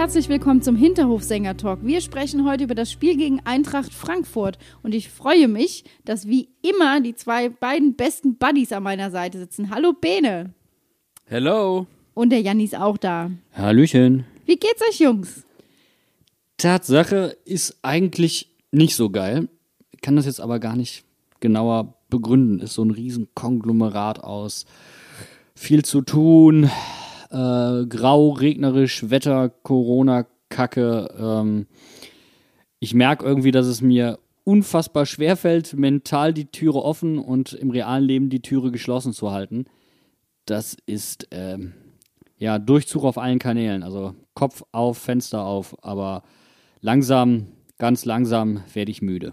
herzlich willkommen zum Hinterhofsänger-Talk. Wir sprechen heute über das Spiel gegen Eintracht Frankfurt und ich freue mich, dass wie immer die zwei beiden besten Buddies an meiner Seite sitzen. Hallo Bene. Hello. Und der Janni ist auch da. Hallöchen. Wie geht's euch, Jungs? Tatsache ist eigentlich nicht so geil. Ich kann das jetzt aber gar nicht genauer begründen. Ist so ein riesen Konglomerat aus viel zu tun, äh, grau, regnerisch, Wetter, Corona, Kacke. Ähm, ich merke irgendwie, dass es mir unfassbar schwer fällt, mental die Türe offen und im realen Leben die Türe geschlossen zu halten. Das ist ähm, ja Durchzug auf allen Kanälen. Also Kopf auf, Fenster auf, aber langsam, ganz langsam werde ich müde.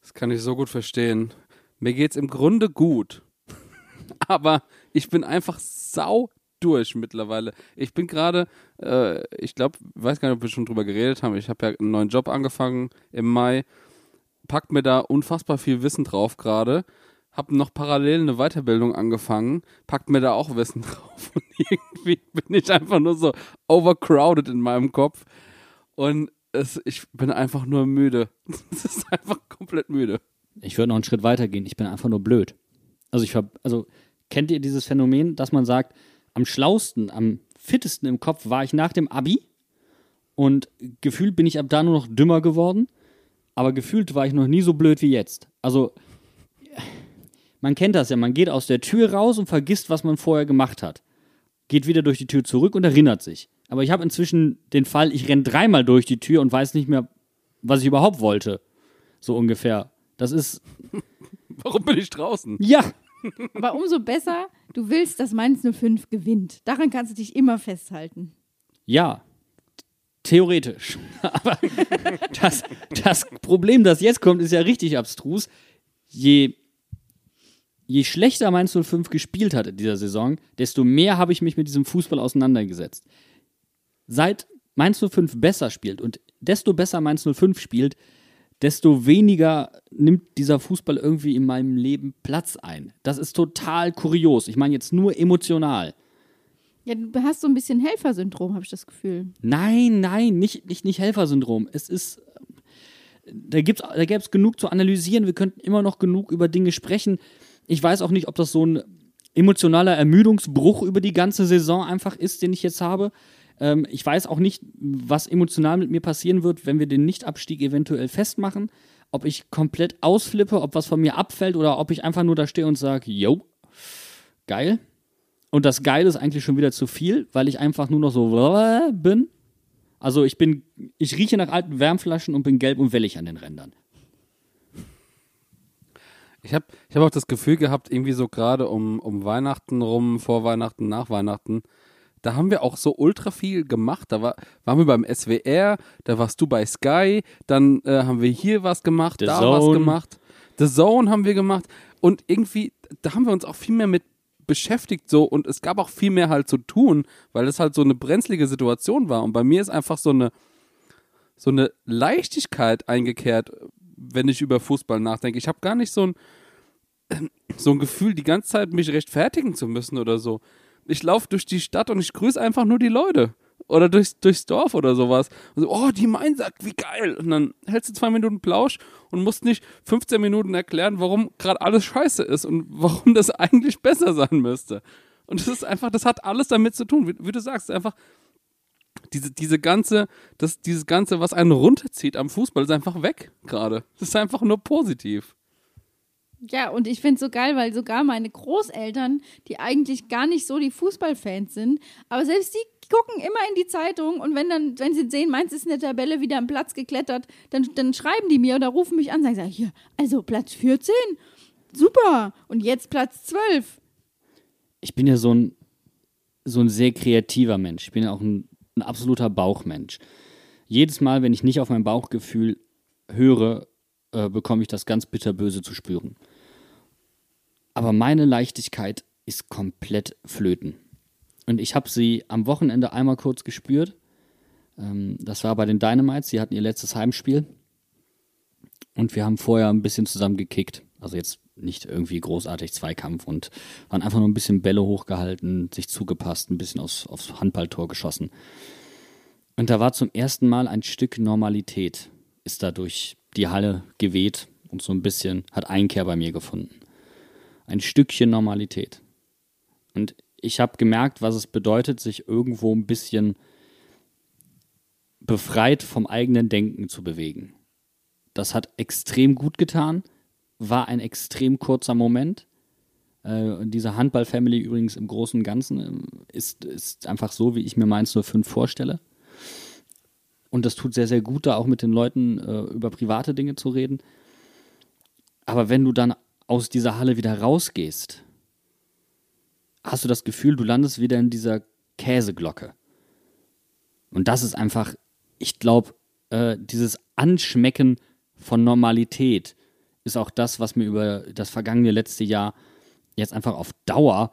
Das kann ich so gut verstehen. Mir geht's im Grunde gut. Aber ich bin einfach sau durch mittlerweile. Ich bin gerade, äh, ich glaube, weiß gar nicht, ob wir schon drüber geredet haben. Ich habe ja einen neuen Job angefangen im Mai. Packt mir da unfassbar viel Wissen drauf gerade. Hab noch parallel eine Weiterbildung angefangen. Packt mir da auch Wissen drauf. Und irgendwie bin ich einfach nur so overcrowded in meinem Kopf. Und es, ich bin einfach nur müde. Es ist einfach komplett müde. Ich würde noch einen Schritt weiter gehen. Ich bin einfach nur blöd. Also ich ver also kennt ihr dieses Phänomen, dass man sagt, am schlausten, am fittesten im Kopf war ich nach dem Abi und gefühlt bin ich ab da nur noch dümmer geworden, aber gefühlt war ich noch nie so blöd wie jetzt. Also man kennt das ja, man geht aus der Tür raus und vergisst, was man vorher gemacht hat. Geht wieder durch die Tür zurück und erinnert sich. Aber ich habe inzwischen den Fall, ich renne dreimal durch die Tür und weiß nicht mehr, was ich überhaupt wollte. So ungefähr. Das ist. Warum bin ich draußen? Ja, Aber umso besser, du willst, dass Mainz 05 gewinnt. Daran kannst du dich immer festhalten. Ja, theoretisch. Aber das, das Problem, das jetzt kommt, ist ja richtig abstrus. Je, je schlechter Mainz 05 gespielt hat in dieser Saison, desto mehr habe ich mich mit diesem Fußball auseinandergesetzt. Seit Mainz 05 besser spielt und desto besser Mainz 05 spielt, desto weniger nimmt dieser Fußball irgendwie in meinem Leben Platz ein. Das ist total kurios. Ich meine jetzt nur emotional. Ja, du hast so ein bisschen Helfersyndrom, habe ich das Gefühl. Nein, nein, nicht, nicht, nicht Helfersyndrom. Es ist, da, gibt's, da gäbe es genug zu analysieren. Wir könnten immer noch genug über Dinge sprechen. Ich weiß auch nicht, ob das so ein emotionaler Ermüdungsbruch über die ganze Saison einfach ist, den ich jetzt habe. Ähm, ich weiß auch nicht, was emotional mit mir passieren wird, wenn wir den Nichtabstieg eventuell festmachen. Ob ich komplett ausflippe, ob was von mir abfällt oder ob ich einfach nur da stehe und sage, yo, geil. Und das Geil ist eigentlich schon wieder zu viel, weil ich einfach nur noch so bin. Also ich bin, ich rieche nach alten Wärmflaschen und bin gelb und wellig an den Rändern. Ich habe ich hab auch das Gefühl gehabt, irgendwie so gerade um, um Weihnachten rum, vor Weihnachten, nach Weihnachten, da haben wir auch so ultra viel gemacht. Da war, waren wir beim SWR, da warst du bei Sky, dann äh, haben wir hier was gemacht, The da Zone. was gemacht. The Zone haben wir gemacht. Und irgendwie, da haben wir uns auch viel mehr mit beschäftigt so und es gab auch viel mehr halt zu tun, weil es halt so eine brenzlige Situation war. Und bei mir ist einfach so eine, so eine Leichtigkeit eingekehrt, wenn ich über Fußball nachdenke. Ich habe gar nicht so ein, so ein Gefühl, die ganze Zeit mich rechtfertigen zu müssen oder so. Ich laufe durch die Stadt und ich grüße einfach nur die Leute. Oder durchs, durchs Dorf oder sowas. Und so, oh, die Mainzer, wie geil. Und dann hältst du zwei Minuten Plausch und musst nicht 15 Minuten erklären, warum gerade alles scheiße ist und warum das eigentlich besser sein müsste. Und das ist einfach, das hat alles damit zu tun, wie, wie du sagst, einfach diese, diese ganze, das, dieses Ganze, was einen runterzieht am Fußball, ist einfach weg gerade. Das ist einfach nur positiv. Ja, und ich finde es so geil, weil sogar meine Großeltern, die eigentlich gar nicht so die Fußballfans sind, aber selbst die gucken immer in die Zeitung und wenn dann, wenn sie sehen, meins ist in der Tabelle wieder am Platz geklettert, dann, dann schreiben die mir oder rufen mich an und sagen, hier, also Platz 14, super. Und jetzt Platz 12. Ich bin ja so ein, so ein sehr kreativer Mensch. Ich bin ja auch ein, ein absoluter Bauchmensch. Jedes Mal, wenn ich nicht auf mein Bauchgefühl höre, äh, bekomme ich das ganz bitterböse zu spüren. Aber meine Leichtigkeit ist komplett flöten. Und ich habe sie am Wochenende einmal kurz gespürt. Ähm, das war bei den Dynamites. Sie hatten ihr letztes Heimspiel. Und wir haben vorher ein bisschen zusammen gekickt. Also jetzt nicht irgendwie großartig Zweikampf und waren einfach nur ein bisschen Bälle hochgehalten, sich zugepasst, ein bisschen aufs, aufs Handballtor geschossen. Und da war zum ersten Mal ein Stück Normalität, ist da durch die Halle geweht und so ein bisschen hat Einkehr bei mir gefunden. Ein Stückchen Normalität. Und ich habe gemerkt, was es bedeutet, sich irgendwo ein bisschen befreit vom eigenen Denken zu bewegen. Das hat extrem gut getan, war ein extrem kurzer Moment. Äh, diese Handball-Family übrigens im Großen und Ganzen ähm, ist, ist einfach so, wie ich mir meins 05 vorstelle. Und das tut sehr, sehr gut, da auch mit den Leuten äh, über private Dinge zu reden. Aber wenn du dann aus dieser Halle wieder rausgehst, hast du das Gefühl, du landest wieder in dieser Käseglocke. Und das ist einfach, ich glaube, äh, dieses Anschmecken von Normalität ist auch das, was mir über das vergangene letzte Jahr jetzt einfach auf Dauer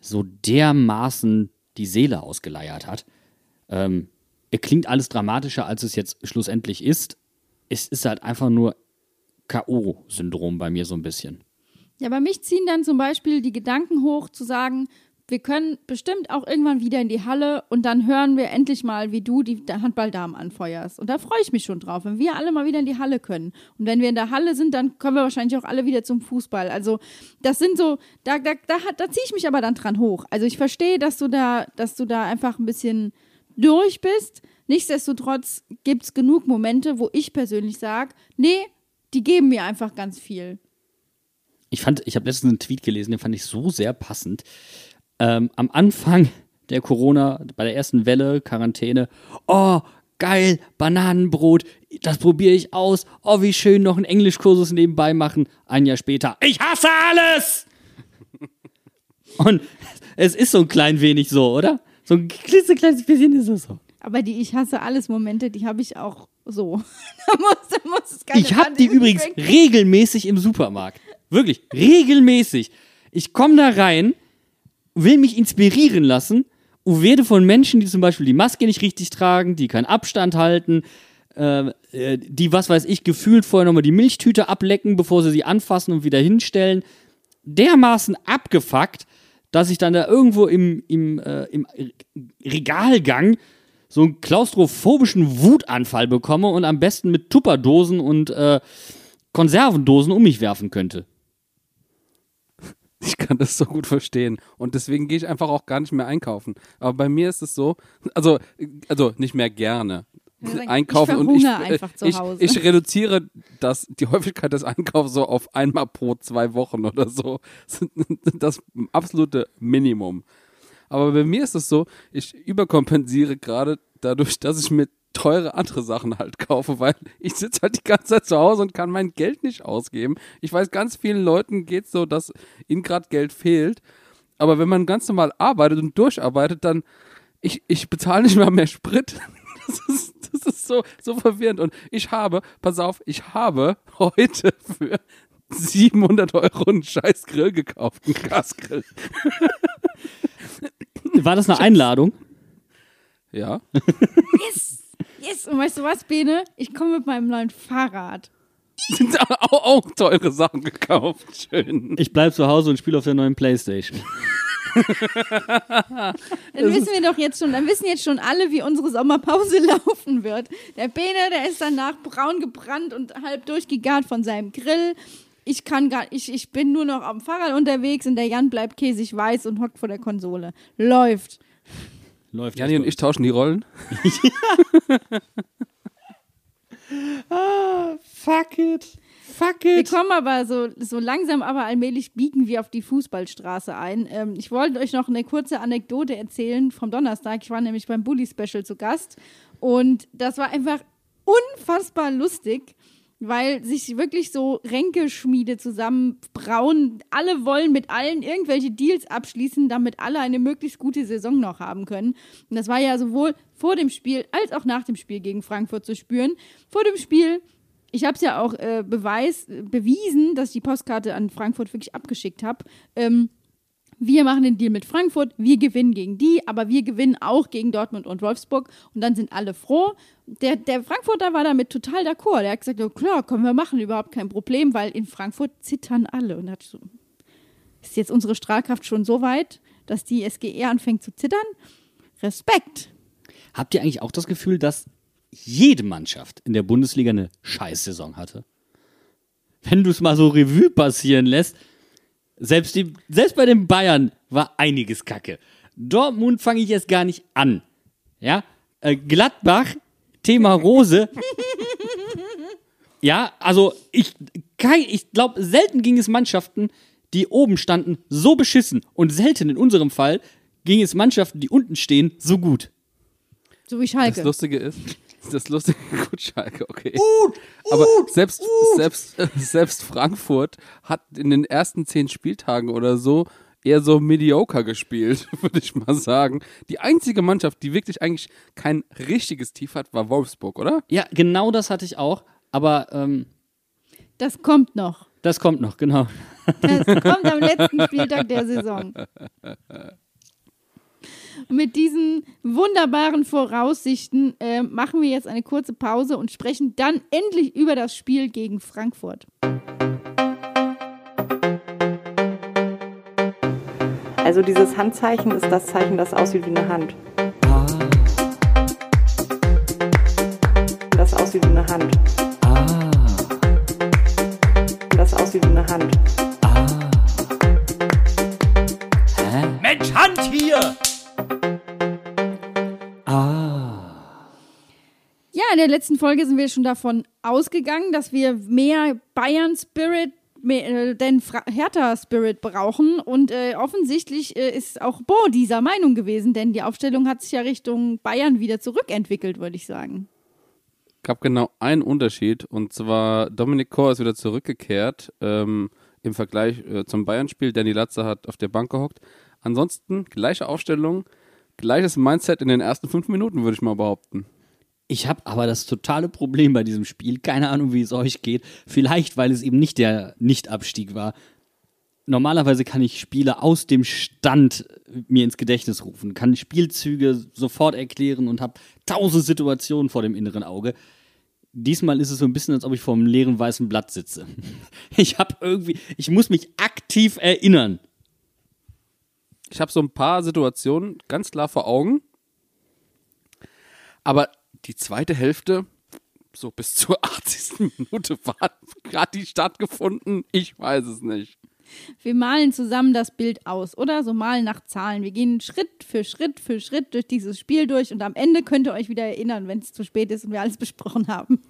so dermaßen die Seele ausgeleiert hat. Ähm, klingt alles dramatischer, als es jetzt schlussendlich ist. Es ist halt einfach nur K.O.-Syndrom bei mir so ein bisschen. Ja, bei mich ziehen dann zum Beispiel die Gedanken hoch, zu sagen, wir können bestimmt auch irgendwann wieder in die Halle und dann hören wir endlich mal, wie du die Handballdamen anfeuerst. Und da freue ich mich schon drauf, wenn wir alle mal wieder in die Halle können. Und wenn wir in der Halle sind, dann kommen wir wahrscheinlich auch alle wieder zum Fußball. Also das sind so, da, da, da, da ziehe ich mich aber dann dran hoch. Also ich verstehe, dass du da, dass du da einfach ein bisschen durch bist. Nichtsdestotrotz gibt es genug Momente, wo ich persönlich sage, nee, die geben mir einfach ganz viel. Ich fand, ich habe letztens einen Tweet gelesen, den fand ich so sehr passend. Ähm, am Anfang der Corona, bei der ersten Welle, Quarantäne, oh, geil, Bananenbrot, das probiere ich aus. Oh, wie schön, noch einen Englischkursus nebenbei machen. Ein Jahr später, ich hasse alles! Und es ist so ein klein wenig so, oder? So ein klitzekleines bisschen ist es so. Aber die Ich hasse alles Momente, die habe ich auch so. da muss, da muss es keine Ich habe die übrigens Gepäck- regelmäßig im Supermarkt. Wirklich, regelmäßig. Ich komme da rein, will mich inspirieren lassen und werde von Menschen, die zum Beispiel die Maske nicht richtig tragen, die keinen Abstand halten, äh, äh, die, was weiß ich, gefühlt vorher nochmal die Milchtüte ablecken, bevor sie sie anfassen und wieder hinstellen, dermaßen abgefuckt, dass ich dann da irgendwo im, im, äh, im Regalgang so einen klaustrophobischen Wutanfall bekomme und am besten mit Tupperdosen und äh, Konservendosen um mich werfen könnte. Ich kann das so gut verstehen. Und deswegen gehe ich einfach auch gar nicht mehr einkaufen. Aber bei mir ist es so, also, also nicht mehr gerne. Einkaufen ich und ich, äh, einfach zu ich, Hause. ich reduziere das, die Häufigkeit des Einkaufs so auf einmal pro zwei Wochen oder so. Das absolute Minimum. Aber bei mir ist es so, ich überkompensiere gerade dadurch, dass ich mir teure andere Sachen halt kaufe, weil ich sitze halt die ganze Zeit zu Hause und kann mein Geld nicht ausgeben. Ich weiß, ganz vielen Leuten geht es so, dass ihnen gerade Geld fehlt. Aber wenn man ganz normal arbeitet und durcharbeitet, dann ich, ich bezahle nicht mal mehr Sprit. Das ist, das ist so, so verwirrend. Und ich habe, pass auf, ich habe heute für 700 Euro einen scheiß Grill gekauft, einen Gasgrill. War das eine Einladung? Ja. Yes! Yes! Und weißt du was, Bene? Ich komme mit meinem neuen Fahrrad. Sind auch, auch teure Sachen gekauft. Schön. Ich bleib zu Hause und spiele auf der neuen Playstation. Dann wissen wir doch jetzt schon, dann wissen jetzt schon alle, wie unsere Sommerpause laufen wird. Der Bene, der ist danach braun gebrannt und halb durchgegart von seinem Grill. Ich kann gar, ich, ich bin nur noch am Fahrrad unterwegs und der Jan bleibt käsig weiß und hockt vor der Konsole. Läuft. Läuft Jani und ich tauschen die Rollen. Fuck it. Fuck Wir kommen aber so, so langsam, aber allmählich biegen wir auf die Fußballstraße ein. Ähm, ich wollte euch noch eine kurze Anekdote erzählen vom Donnerstag. Ich war nämlich beim Bully Special zu Gast und das war einfach unfassbar lustig. Weil sich wirklich so Ränkeschmiede zusammenbrauen. Alle wollen mit allen irgendwelche Deals abschließen, damit alle eine möglichst gute Saison noch haben können. Und das war ja sowohl vor dem Spiel als auch nach dem Spiel gegen Frankfurt zu spüren. Vor dem Spiel ich habe es ja auch äh, Beweis, bewiesen, dass ich die Postkarte an Frankfurt wirklich abgeschickt habe. Ähm, wir machen den Deal mit Frankfurt, wir gewinnen gegen die, aber wir gewinnen auch gegen Dortmund und Wolfsburg und dann sind alle froh. Der, der Frankfurter war damit total d'accord. Der hat gesagt, ja, klar, können wir machen, überhaupt kein Problem, weil in Frankfurt zittern alle. Und hat so, ist jetzt unsere Strahlkraft schon so weit, dass die SGE anfängt zu zittern? Respekt. Habt ihr eigentlich auch das Gefühl, dass jede Mannschaft in der Bundesliga eine Scheißsaison hatte. Wenn du es mal so Revue passieren lässt, selbst, die, selbst bei den Bayern war einiges Kacke. Dortmund fange ich jetzt gar nicht an. Ja, äh, Gladbach, Thema Rose. ja, also ich, ich glaube, selten ging es Mannschaften, die oben standen, so beschissen. Und selten in unserem Fall ging es Mannschaften, die unten stehen, so gut. So wie Schalke. Das Lustige ist, das lustige, gut, Schalke, okay. Ut, Aber ut, selbst, ut. selbst, selbst Frankfurt hat in den ersten zehn Spieltagen oder so eher so mediocre gespielt, würde ich mal sagen. Die einzige Mannschaft, die wirklich eigentlich kein richtiges Tief hat, war Wolfsburg, oder? Ja, genau das hatte ich auch. Aber ähm, Das kommt noch. das kommt noch, genau. Das kommt am letzten Spieltag der Saison. Mit diesen wunderbaren Voraussichten äh, machen wir jetzt eine kurze Pause und sprechen dann endlich über das Spiel gegen Frankfurt. Also dieses Handzeichen ist das Zeichen, das aussieht wie eine Hand. Das aussieht wie eine Hand. Das aussieht wie eine Hand. Mensch, Hand hier! Der letzten Folge sind wir schon davon ausgegangen, dass wir mehr Bayern-Spirit mehr, äh, denn Fra Hertha-Spirit brauchen. Und äh, offensichtlich äh, ist auch Bo dieser Meinung gewesen, denn die Aufstellung hat sich ja Richtung Bayern wieder zurückentwickelt, würde ich sagen. gab genau einen Unterschied und zwar Dominik Kor ist wieder zurückgekehrt ähm, im Vergleich äh, zum Bayern-Spiel. Danny Latze hat auf der Bank gehockt. Ansonsten gleiche Aufstellung, gleiches Mindset in den ersten fünf Minuten, würde ich mal behaupten. Ich habe aber das totale Problem bei diesem Spiel. Keine Ahnung, wie es euch geht. Vielleicht, weil es eben nicht der Nicht-Abstieg war. Normalerweise kann ich Spiele aus dem Stand mir ins Gedächtnis rufen, kann Spielzüge sofort erklären und habe tausend Situationen vor dem inneren Auge. Diesmal ist es so ein bisschen, als ob ich vor einem leeren weißen Blatt sitze. Ich habe irgendwie, ich muss mich aktiv erinnern. Ich habe so ein paar Situationen ganz klar vor Augen. Aber die zweite Hälfte, so bis zur 80. Minute, war gerade die stattgefunden. Ich weiß es nicht. Wir malen zusammen das Bild aus, oder? So malen nach Zahlen. Wir gehen Schritt für Schritt für Schritt durch dieses Spiel durch und am Ende könnt ihr euch wieder erinnern, wenn es zu spät ist und wir alles besprochen haben.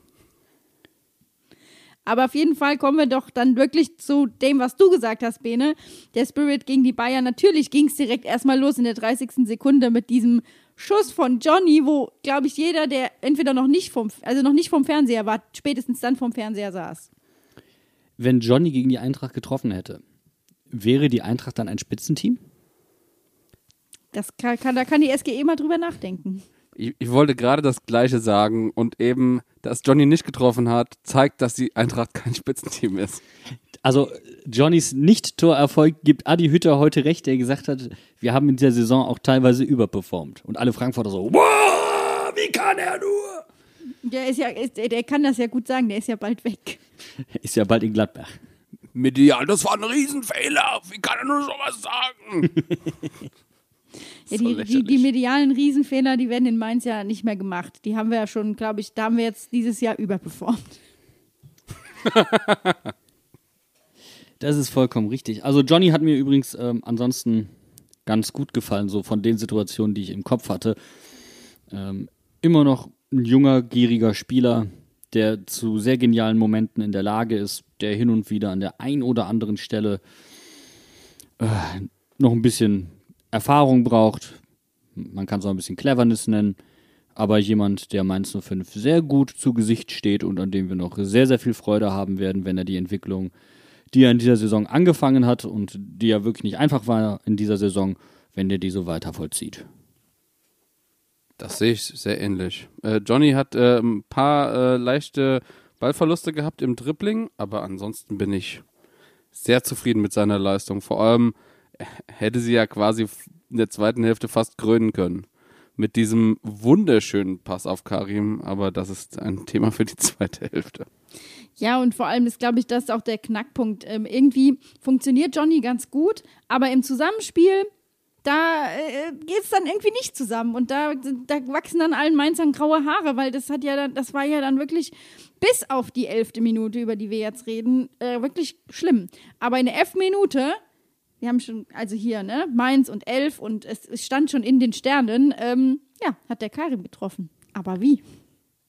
Aber auf jeden Fall kommen wir doch dann wirklich zu dem, was du gesagt hast, Bene. Der Spirit gegen die Bayern. Natürlich ging es direkt erstmal los in der 30. Sekunde mit diesem Schuss von Johnny, wo, glaube ich, jeder, der entweder noch nicht vom, also noch nicht vom Fernseher war, spätestens dann vom Fernseher saß. Wenn Johnny gegen die Eintracht getroffen hätte, wäre die Eintracht dann ein Spitzenteam? Das kann, kann, da kann die SGE mal drüber nachdenken. Ich, ich wollte gerade das Gleiche sagen und eben, dass Johnny nicht getroffen hat, zeigt, dass die Eintracht kein Spitzenteam ist. Also Johnnys Nicht-Torerfolg gibt Adi Hütter heute recht, der gesagt hat, wir haben in dieser Saison auch teilweise überperformt. Und alle Frankfurter so, wow, wie kann er nur? Der ist ja, ist, der kann das ja gut sagen, der ist ja bald weg. Ist ja bald in Gladbach. Medial, das war ein Riesenfehler. Wie kann er nur sowas sagen? Ja, So die, die, lächerlich. die medialen Riesenfehler, die werden in Mainz ja nicht mehr gemacht. Die haben wir ja schon, glaube ich, da haben wir jetzt dieses Jahr überperformt. Das ist vollkommen richtig. Also Johnny hat mir übrigens ähm, ansonsten ganz gut gefallen, so von den Situationen, die ich im Kopf hatte. Ähm, immer noch ein junger, gieriger Spieler, der zu sehr genialen Momenten in der Lage ist, der hin und wieder an der ein oder anderen Stelle äh, noch ein bisschen Erfahrung braucht. Man kann es auch ein bisschen Cleverness nennen. aber jemand, der Mainz 05 sehr gut zu Gesicht steht und an dem wir noch sehr, sehr viel Freude haben werden, wenn er die Entwicklung, die er in dieser Saison angefangen hat und die ja wirklich nicht einfach war in dieser Saison, wenn er die so weiter vollzieht. Das sehe ich sehr ähnlich. Äh, Johnny hat äh, ein paar äh, leichte Ballverluste gehabt im Dribbling, aber ansonsten bin ich sehr zufrieden mit seiner Leistung. Vor allem hätte sie ja quasi in der zweiten Hälfte fast krönen können. Mit diesem wunderschönen Pass auf Karim, aber das ist ein Thema für die zweite Hälfte. Ja, und vor allem ist, glaube ich, das auch der Knackpunkt. Ähm, irgendwie funktioniert Johnny ganz gut, aber im Zusammenspiel, da äh, geht es dann irgendwie nicht zusammen. Und da, da wachsen dann allen Mainzern graue Haare, weil das hat ja dann, das war ja dann wirklich bis auf die elfte Minute, über die wir jetzt reden, äh, wirklich schlimm. Aber in der elften Minute, wir haben schon, also hier, ne, Mainz und elf und es, es stand schon in den Sternen, ähm, ja, hat der Karim getroffen. Aber wie?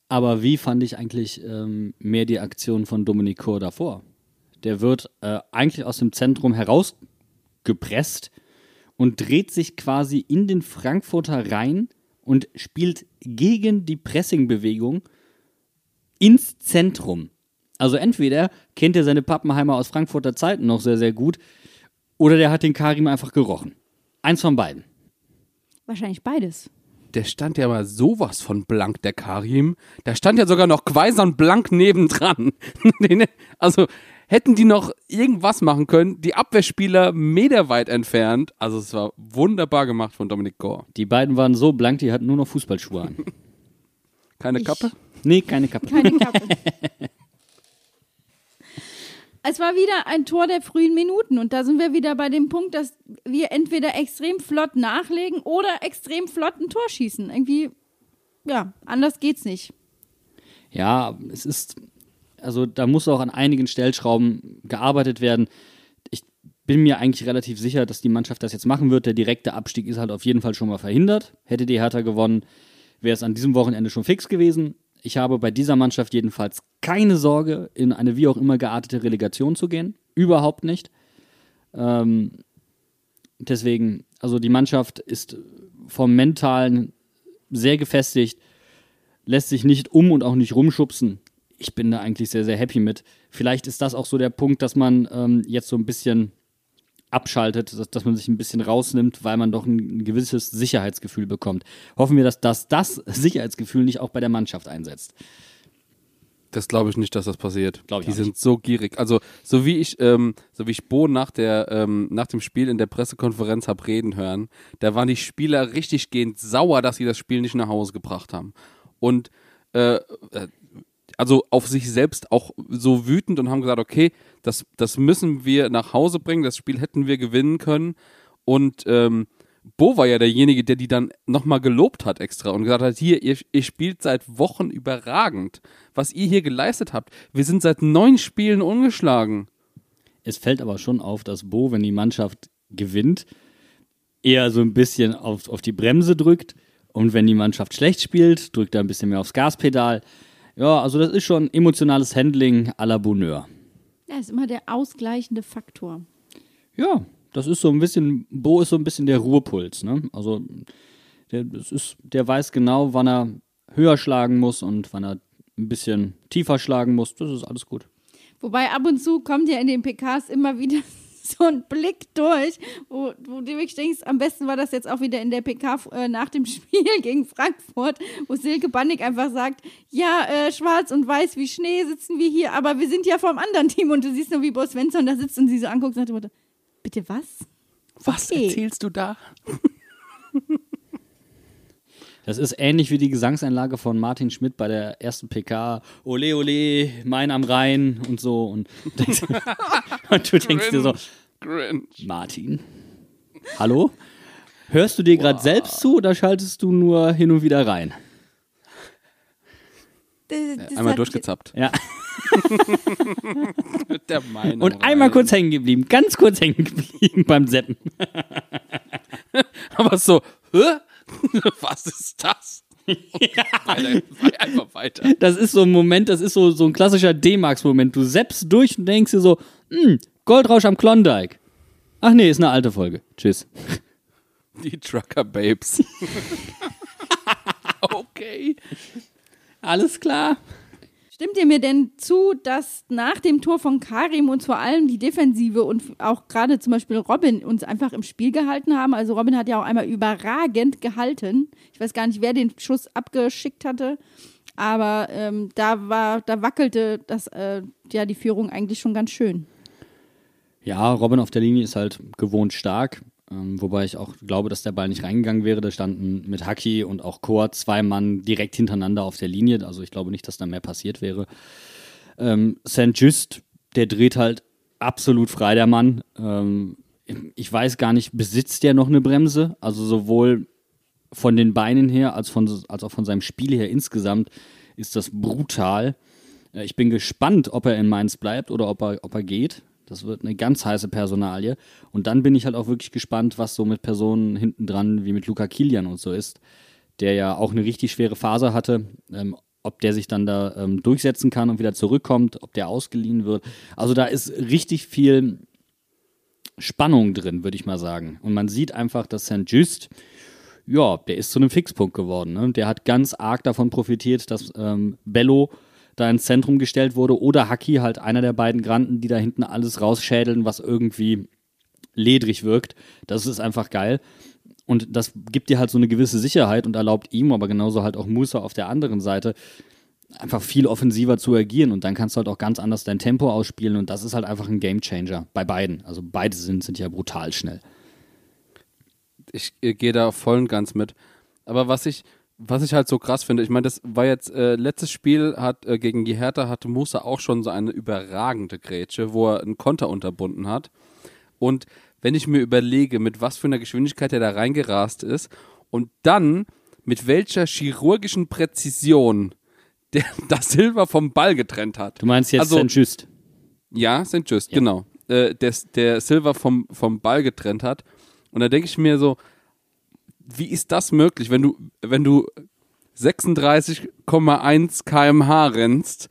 Aber wie fand ich eigentlich ähm, mehr die Aktion von Dominik Kor davor? Der wird äh, eigentlich aus dem Zentrum herausgepresst und dreht sich quasi in den Frankfurter rein und spielt gegen die Pressingbewegung ins Zentrum. Also entweder kennt er seine Pappenheimer aus Frankfurter Zeiten noch sehr, sehr gut oder der hat den Karim einfach gerochen. Eins von beiden. Wahrscheinlich beides. Der stand ja mal sowas von blank, der Karim. Da stand ja sogar noch Quaisern blank nebendran. also hätten die noch irgendwas machen können, die Abwehrspieler meterweit entfernt. Also es war wunderbar gemacht von Dominik Gore. Die beiden waren so blank, die hatten nur noch Fußballschuhe an. Keine Ich- Kappe? Nee, keine Kappe. Keine Kappe. es war wieder ein Tor der frühen Minuten und da sind wir wieder bei dem Punkt, dass wir entweder extrem flott nachlegen oder extrem flott ein Tor schießen. Irgendwie, ja, anders geht's nicht. Ja, es ist, also da muss auch an einigen Stellschrauben gearbeitet werden. Ich bin mir eigentlich relativ sicher, dass die Mannschaft das jetzt machen wird. Der direkte Abstieg ist halt auf jeden Fall schon mal verhindert. Hätte die Hertha gewonnen, wäre es an diesem Wochenende schon fix gewesen. Ich habe bei dieser Mannschaft jedenfalls keine Sorge, in eine wie auch immer geartete Relegation zu gehen. Überhaupt nicht. Ähm, deswegen, also die Mannschaft ist vom Mentalen sehr gefestigt, lässt sich nicht um und auch nicht rumschubsen. Ich bin da eigentlich sehr, sehr happy mit. Vielleicht ist das auch so der Punkt, dass man ähm, jetzt so ein bisschen abschaltet, dass, dass man sich ein bisschen rausnimmt, weil man doch ein, gewisses Sicherheitsgefühl bekommt. Hoffen wir, dass das, das Sicherheitsgefühl nicht auch bei der Mannschaft einsetzt. Das glaube ich nicht, dass das passiert. Glaub ich die sind nicht. so gierig. Also so wie ich, ähm, so wie ich Bo nach der ähm, nach dem Spiel in der Pressekonferenz hab reden hören, da waren die Spieler richtig gehend sauer, dass sie das Spiel nicht nach Hause gebracht haben. Und äh, äh, also auf sich selbst auch so wütend und haben gesagt, okay, das, das müssen wir nach Hause bringen, das Spiel hätten wir gewinnen können. Und ähm, Bo war ja derjenige, der die dann nochmal gelobt hat extra und gesagt hat, hier, ihr, ihr spielt seit Wochen überragend. Was ihr hier geleistet habt. Wir sind seit neun Spielen ungeschlagen. Es fällt aber schon auf, dass Bo, wenn die Mannschaft gewinnt, eher so ein bisschen auf, auf die Bremse drückt. Und wenn die Mannschaft schlecht spielt, drückt er ein bisschen mehr aufs Gaspedal. Ja, also das ist schon emotionales Handling à la Bonheur. Ja, ist immer der ausgleichende Faktor. Ja, das ist so ein bisschen, Bo ist so ein bisschen der Ruhepuls, ne? Also der, das ist, der weiß genau, wann er höher schlagen muss und wann er ein bisschen tiefer schlagen muss. Das ist alles gut. Wobei ab und zu kommt ja in den PKs immer wieder so ein Blick durch, wo, wo du wirklich denkst, am besten war das jetzt auch wieder in der PK äh, nach dem Spiel gegen Frankfurt, wo Silke Bannig einfach sagt, ja, äh, schwarz und weiß wie Schnee sitzen wir hier, aber wir sind ja vom anderen Team und du siehst nur, wie Bo Svensson da sitzt und sie so anguckt und sagt, bitte was? Was Okay. erzählst du da? Das ist ähnlich wie die Gesangseinlage von Martin Schmidt bei der ersten PK. Ole, ole, mein am Rhein und so. Und, denkst, und du denkst dir so, Cringe. Martin, hallo? Hörst du dir gerade selbst zu oder schaltest du nur hin und wieder rein? Das, das Einmal durchgezappt. Ja. Mit der Meinung Und einmal kurz hängen geblieben, ganz kurz hängen geblieben beim Seppen. Aber so, hä? Was ist das? weiter, einfach weiter. Das ist so ein Moment, das ist so, so ein klassischer D-Max-Moment. Du seppst durch und denkst dir so, hm, Goldrausch am Klondike. Ach nee, ist eine alte Folge. Tschüss. Die Trucker Babes. okay. Alles klar. Stimmt ihr mir denn zu, dass nach dem Tor von Karim uns vor allem die Defensive und auch gerade zum Beispiel Robin uns einfach im Spiel gehalten haben? Also Robin hat ja auch einmal überragend gehalten. Ich weiß gar nicht, wer den Schuss abgeschickt hatte, aber ähm, da war, da wackelte das, äh, ja, die Führung eigentlich schon ganz schön. Ja, Robin auf der Linie ist halt gewohnt stark. Ähm, wobei ich auch glaube, dass der Ball nicht reingegangen wäre. Da standen mit Haki und auch Chor zwei Mann direkt hintereinander auf der Linie. Also ich glaube nicht, dass da mehr passiert wäre. Ähm, St. Just, der dreht halt absolut frei, der Mann. Ähm, ich weiß gar nicht, besitzt der noch eine Bremse? Also sowohl von den Beinen her als, von, als auch von seinem Spiel her insgesamt ist das brutal. Äh, Ich bin gespannt, ob er in Mainz bleibt oder ob er, ob er geht. Das wird eine ganz heiße Personalie. Und dann bin ich halt auch wirklich gespannt, was so mit Personen hinten dran wie mit Luca Kilian und so ist, der ja auch eine richtig schwere Phase hatte. Ähm, ob der sich dann da ähm, durchsetzen kann und wieder zurückkommt, ob der ausgeliehen wird. Also da ist richtig viel Spannung drin, würde ich mal sagen. Und man sieht einfach, dass St. Just, ja, der ist zu einem Fixpunkt geworden. Ne? Der hat ganz arg davon profitiert, dass ähm, Bello da ins Zentrum gestellt wurde oder Haki, halt einer der beiden Granten, die da hinten alles rausschädeln, was irgendwie ledrig wirkt. Das ist einfach geil. Und das gibt dir halt so eine gewisse Sicherheit und erlaubt ihm, aber genauso halt auch Musa auf der anderen Seite, einfach viel offensiver zu agieren. Und dann kannst du halt auch ganz anders dein Tempo ausspielen. Und das ist halt einfach ein Gamechanger bei beiden. Also beide sind, sind ja brutal schnell. ich gehe da voll und ganz mit. Aber was ich, was ich halt so krass finde, ich meine, das war jetzt, äh, letztes Spiel hat äh, gegen die Hertha hatte Musa auch schon so eine überragende Grätsche, wo er einen Konter unterbunden hat. Und wenn ich mir überlege, mit was für einer Geschwindigkeit er da reingerast ist und dann mit welcher chirurgischen Präzision der das Silber vom Ball getrennt hat. Du meinst jetzt Also- St. Just. Ja, St. Just, genau. Äh, der, der Silver vom, vom Ball getrennt hat. Und da denke ich mir so, wie ist das möglich, wenn du, wenn du 36,1 kmh rennst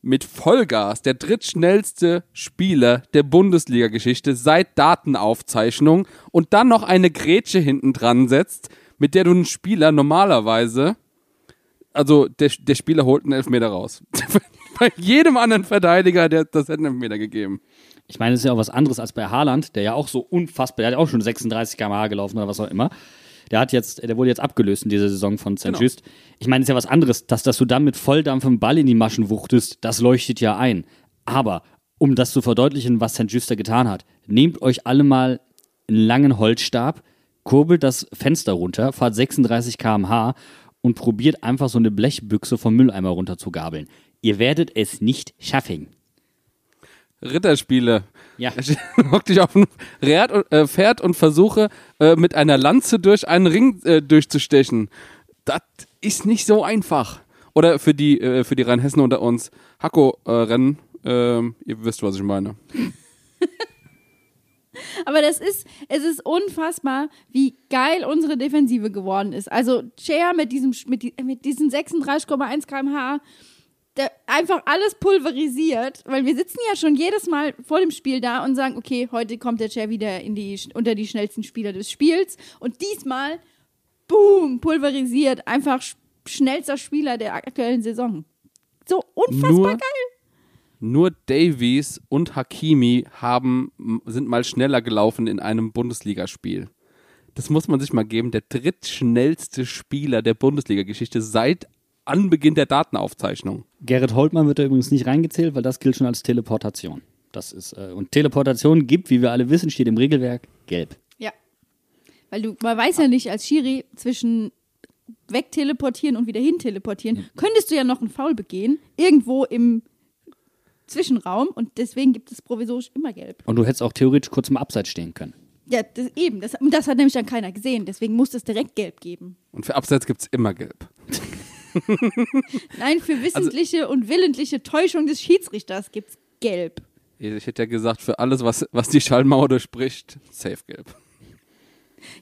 mit Vollgas, der drittschnellste Spieler der Bundesliga-Geschichte seit Datenaufzeichnung und dann noch eine Grätsche hinten dran setzt, mit der du einen Spieler normalerweise, also der, der Spieler holt einen Elfmeter raus. Bei jedem anderen Verteidiger, der das hätte einen Elfmeter gegeben. Ich meine, es ist ja auch was anderes als bei Haaland, der ja auch so unfassbar, der hat ja auch schon 36 km/h gelaufen oder was auch immer. Der hat jetzt, der wurde jetzt abgelöst in dieser Saison von St. Genau. Just. Ich meine, es ist ja was anderes, dass, dass du dann mit Volldampf im Ball in die Maschen wuchtest, das leuchtet ja ein. Aber um das zu verdeutlichen, was St. Just da getan hat, nehmt euch alle mal einen langen Holzstab, kurbelt das Fenster runter, fahrt 36 km/h und probiert einfach so eine Blechbüchse vom Mülleimer runter zu gabeln. Ihr werdet es nicht schaffen. Ritterspiele. Ja. Hock dich auf ein Pferd und, äh, Pferd und versuche äh, mit einer Lanze durch einen Ring äh, durchzustechen. Das ist nicht so einfach. Oder für die, äh, für die Rheinhessen unter uns, Hacko-Rennen, ähm, ihr wisst, was ich meine. Aber das ist, es ist unfassbar, wie geil unsere Defensive geworden ist. Also Cher mit diesem, mit, die- mit diesen 36,1 km/h, einfach alles pulverisiert, weil wir sitzen ja schon jedes Mal vor dem Spiel da und sagen, okay, heute kommt der Cher wieder in die, unter die schnellsten Spieler des Spiels und diesmal, boom, pulverisiert, einfach sch- schnellster Spieler der aktuellen Saison. So unfassbar Nur- geil. Nur Davies und Hakimi haben, sind mal schneller gelaufen in einem Bundesligaspiel. Das muss man sich mal geben. Der drittschnellste Spieler der Bundesliga-Geschichte seit Anbeginn der Datenaufzeichnung. Gerrit Holtmann wird da übrigens nicht reingezählt, weil das gilt schon als Teleportation. Das ist, äh, und Teleportation gibt, wie wir alle wissen, steht im Regelwerk gelb. Ja. Weil du, man weiß ja nicht als Schiri zwischen wegteleportieren und wieder hin teleportieren, könntest du ja noch einen Foul begehen, irgendwo im Zwischenraum und deswegen gibt es provisorisch immer gelb. Und du hättest auch theoretisch kurz im Abseits stehen können. Ja, das, eben. Das, und das hat nämlich dann keiner gesehen, deswegen muss es direkt gelb geben. Und für Abseits gibt's immer Gelb. Nein, für wissentliche und willentliche Täuschung des Schiedsrichters gibt's gelb. Ich hätte ja gesagt, für alles, was, was die Schallmauer durchbricht, safe gelb.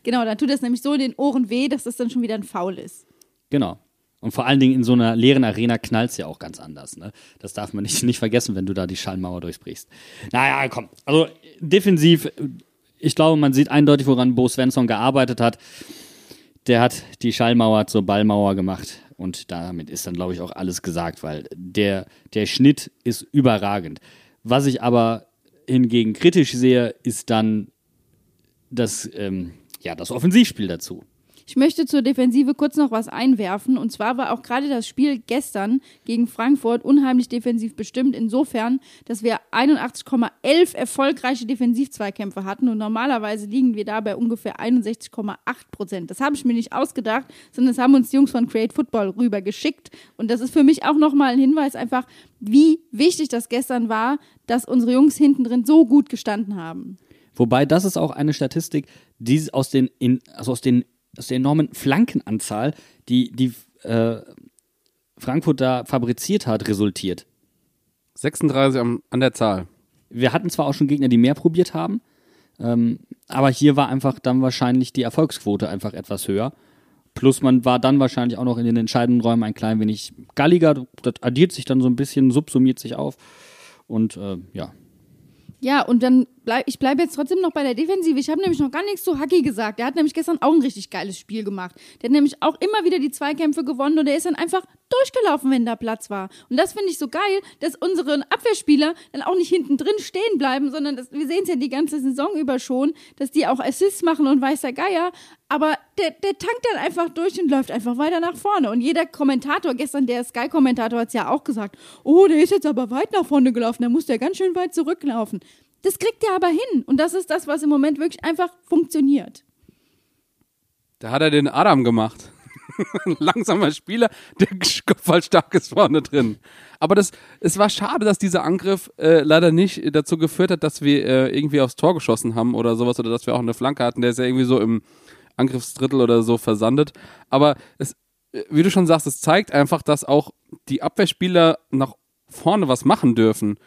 Genau, dann tut das nämlich so in den Ohren weh, dass das dann schon wieder ein Foul ist. Genau. Und vor allen Dingen in so einer leeren Arena knallt's ja auch ganz anders. Ne? Das darf man nicht, nicht vergessen, wenn du da die Schallmauer durchbrichst. Naja, komm. Also defensiv, ich glaube, man sieht eindeutig, woran Bo Svensson gearbeitet hat. der hat die Schallmauer zur Ballmauer gemacht. Und damit ist dann, glaube ich, auch alles gesagt, weil der, der Schnitt ist überragend. Was ich aber hingegen kritisch sehe, ist dann das, ähm, ja, das Offensivspiel dazu. Ich möchte zur Defensive kurz noch was einwerfen. Und zwar war auch gerade das Spiel gestern gegen Frankfurt unheimlich defensiv bestimmt. Insofern, dass wir 81,11 erfolgreiche Defensivzweikämpfe hatten. Und normalerweise liegen wir da bei ungefähr 61,8 Prozent. Das habe ich mir nicht ausgedacht, sondern das haben uns die Jungs von Create Football rüber geschickt. Und das ist für mich auch nochmal ein Hinweis einfach, wie wichtig das gestern war, dass unsere Jungs hinten drin so gut gestanden haben. Wobei das ist auch eine Statistik, die aus den, in, also aus den aus der enormen Flankenanzahl, die, die äh, Frankfurt da fabriziert hat, resultiert. 36 am, an der Zahl. Wir hatten zwar auch schon Gegner, die mehr probiert haben, ähm, aber hier war einfach dann wahrscheinlich die Erfolgsquote einfach etwas höher. Plus man war dann wahrscheinlich auch noch in den entscheidenden Räumen ein klein wenig galliger. Das addiert sich dann so ein bisschen, subsumiert sich auf. Und äh, ja, ja, und dann bleib, ich bleibe jetzt trotzdem noch bei der Defensive. Ich habe nämlich noch gar nichts zu Hacki gesagt. Der hat nämlich gestern auch ein richtig geiles Spiel gemacht. Der hat nämlich auch immer wieder die Zweikämpfe gewonnen und der ist dann einfach durchgelaufen, wenn da Platz war. Und das finde ich so geil, dass unsere Abwehrspieler dann auch nicht hinten drin stehen bleiben, sondern das, wir sehen es ja die ganze Saison über schon, dass die auch Assists machen und weißer Geier. Aber der, der tankt dann einfach durch und läuft einfach weiter nach vorne. Und jeder Kommentator, gestern der Sky-Kommentator hat es ja auch gesagt, oh, der ist jetzt aber weit nach vorne gelaufen, da muss der ganz schön weit zurücklaufen. Das kriegt er aber hin. Und das ist das, was im Moment wirklich einfach funktioniert. Da hat er den Adam gemacht. Langsamer Spieler, der kopfballstark ist vorne drin. Aber das, es war schade, dass dieser Angriff äh, leider nicht dazu geführt hat, dass wir äh, irgendwie aufs Tor geschossen haben oder sowas oder dass wir auch eine Flanke hatten. Der ist ja irgendwie so im Angriffsdrittel oder so versandet. Aber es, äh, wie du schon sagst, es zeigt einfach, dass auch die Abwehrspieler nach vorne was machen dürfen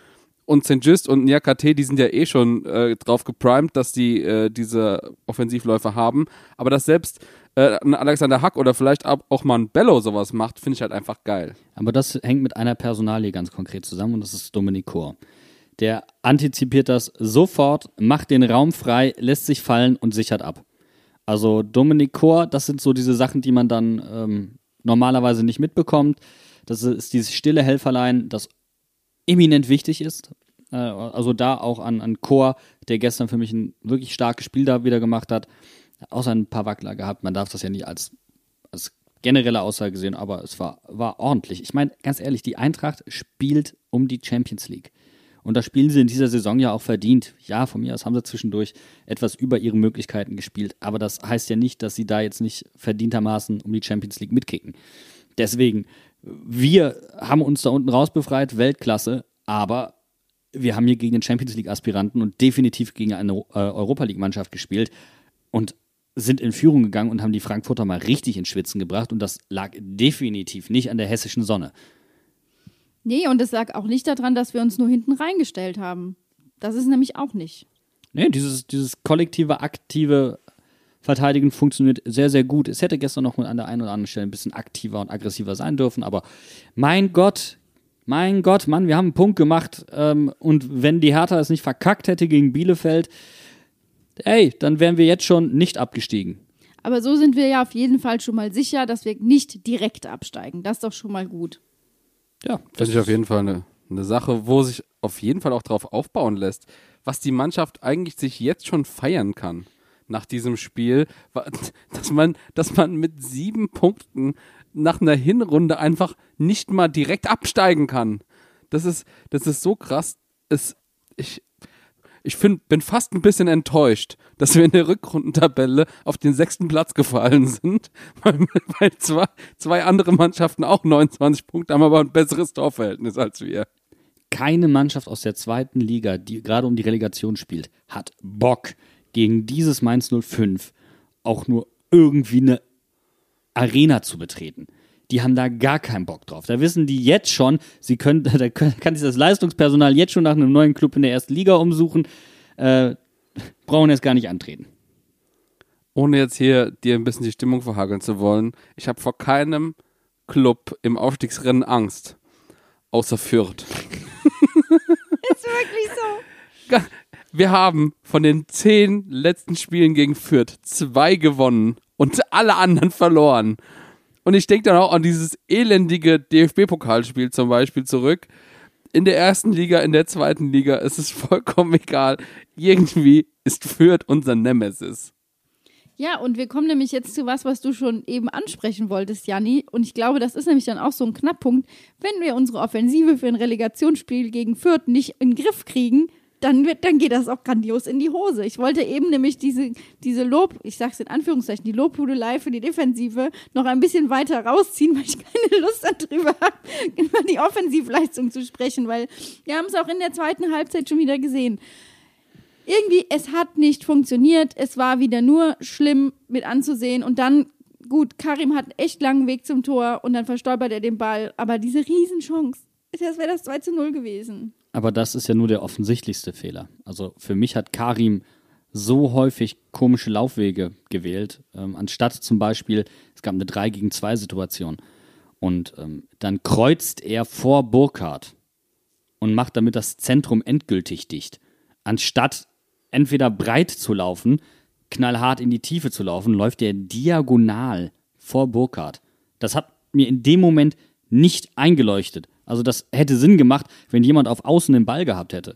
und St. Just und Niakate, die sind ja eh schon äh, drauf geprimed, dass die äh, diese Offensivläufe haben. Aber dass selbst äh, ein Alexander Hack oder vielleicht auch mal ein Bello sowas macht, finde ich halt einfach geil. Aber das hängt mit einer Personalie ganz konkret zusammen und das ist Dominik Kor. Der antizipiert das sofort, macht den Raum frei, lässt sich fallen und sichert ab. Also Dominik Kor, das sind so diese Sachen, die man dann ähm, normalerweise nicht mitbekommt. Das ist dieses stille Helferlein, das eminent wichtig ist. Äh, also da auch an, an Chor, der gestern für mich ein wirklich starkes Spiel da wieder gemacht hat. Außer ein paar Wackler gehabt. Man darf das ja nicht als, als generelle Aussage sehen, aber es war, war ordentlich. Ich meine, ganz ehrlich, die Eintracht spielt um die Champions League. Und da spielen sie in dieser Saison ja auch verdient. Ja, von mir aus haben sie zwischendurch etwas über ihre Möglichkeiten gespielt. Aber das heißt ja nicht, dass sie da jetzt nicht verdientermaßen um die Champions League mitkicken. Deswegen, wir haben uns da unten rausbefreit, Weltklasse, aber wir haben hier gegen den Champions League-Aspiranten und definitiv gegen eine äh, Europa League-Mannschaft gespielt und sind in Führung gegangen und haben die Frankfurter mal richtig ins Schwitzen gebracht und das lag definitiv nicht an der hessischen Sonne. Nee, und es lag auch nicht daran, dass wir uns nur hinten reingestellt haben. Das ist nämlich auch nicht. Nee, dieses, dieses kollektive, aktive Verteidigen funktioniert sehr, sehr gut. Es hätte gestern noch an der einen oder anderen Stelle ein bisschen aktiver und aggressiver sein dürfen, aber mein Gott, mein Gott, Mann, wir haben einen Punkt gemacht ähm, und wenn die Hertha es nicht verkackt hätte gegen Bielefeld, ey, dann wären wir jetzt schon nicht abgestiegen. Aber so sind wir ja auf jeden Fall schon mal sicher, dass wir nicht direkt absteigen. Das ist doch schon mal gut. Ja, das ist auf jeden Fall eine, eine Sache, wo sich auf jeden Fall auch drauf aufbauen lässt, was die Mannschaft eigentlich sich jetzt schon feiern kann nach diesem Spiel, dass man, dass man mit sieben Punkten nach einer Hinrunde einfach nicht mal direkt absteigen kann. Das ist, das ist so krass. Es, ich, ich find, bin fast ein bisschen enttäuscht, dass wir in der Rückrundentabelle auf den sechsten Platz gefallen sind, weil, weil zwei, zwei andere Mannschaften auch 29 Punkte haben, aber ein besseres Torverhältnis als wir. Keine Mannschaft aus der zweiten Liga, die gerade um die Relegation spielt, hat Bock, gegen dieses Mainz 05 auch nur irgendwie eine Arena zu betreten. Die haben da gar keinen Bock drauf. Da wissen die jetzt schon, sie können, da kann sich das Leistungspersonal jetzt schon nach einem neuen Club in der ersten Liga umsuchen, äh, brauchen jetzt gar nicht antreten. Ohne jetzt hier dir ein bisschen die Stimmung verhageln zu wollen, ich habe vor keinem Club im Aufstiegsrennen Angst. Außer Fürth. Ist wirklich so. Wir haben von den zehn letzten Spielen gegen Fürth zwei gewonnen und alle anderen verloren. Und ich denke dann auch an dieses elendige DFB-Pokalspiel zum Beispiel zurück. In der ersten Liga, in der zweiten Liga, es ist vollkommen egal. Irgendwie ist Fürth unser Nemesis. Ja, und wir kommen nämlich jetzt zu was, was du schon eben ansprechen wolltest, Janni. Und ich glaube, das ist nämlich dann auch so ein Knackpunkt. Wenn wir unsere Offensive für ein Relegationsspiel gegen Fürth nicht in den Griff kriegen, dann, wird, dann geht das auch grandios in die Hose. Ich wollte eben nämlich diese, diese Lob, ich sag's in Anführungszeichen, die Lobhudelei für die Defensive noch ein bisschen weiter rausziehen, weil ich keine Lust darüber habe, über die Offensivleistung zu sprechen, weil wir haben es auch in der zweiten Halbzeit schon wieder gesehen irgendwie, es hat nicht funktioniert. Es war wieder nur schlimm mit anzusehen. Und dann, gut, Karim hat einen echt langen Weg zum Tor und dann verstolpert er den Ball. Aber diese Riesenchance, das wäre das 2 zu 0 gewesen. Aber das ist ja nur der offensichtlichste Fehler. Also für mich hat Karim so häufig komische Laufwege gewählt, ähm, anstatt zum Beispiel, es gab eine 3 gegen 2 Situation und ähm, dann kreuzt er vor Burkhardt und macht damit das Zentrum endgültig dicht, anstatt entweder breit zu laufen, knallhart in die Tiefe zu laufen, läuft er diagonal vor Burkhardt. Das hat mir in dem Moment nicht eingeleuchtet. Also das hätte Sinn gemacht, wenn jemand auf Außen den Ball gehabt hätte.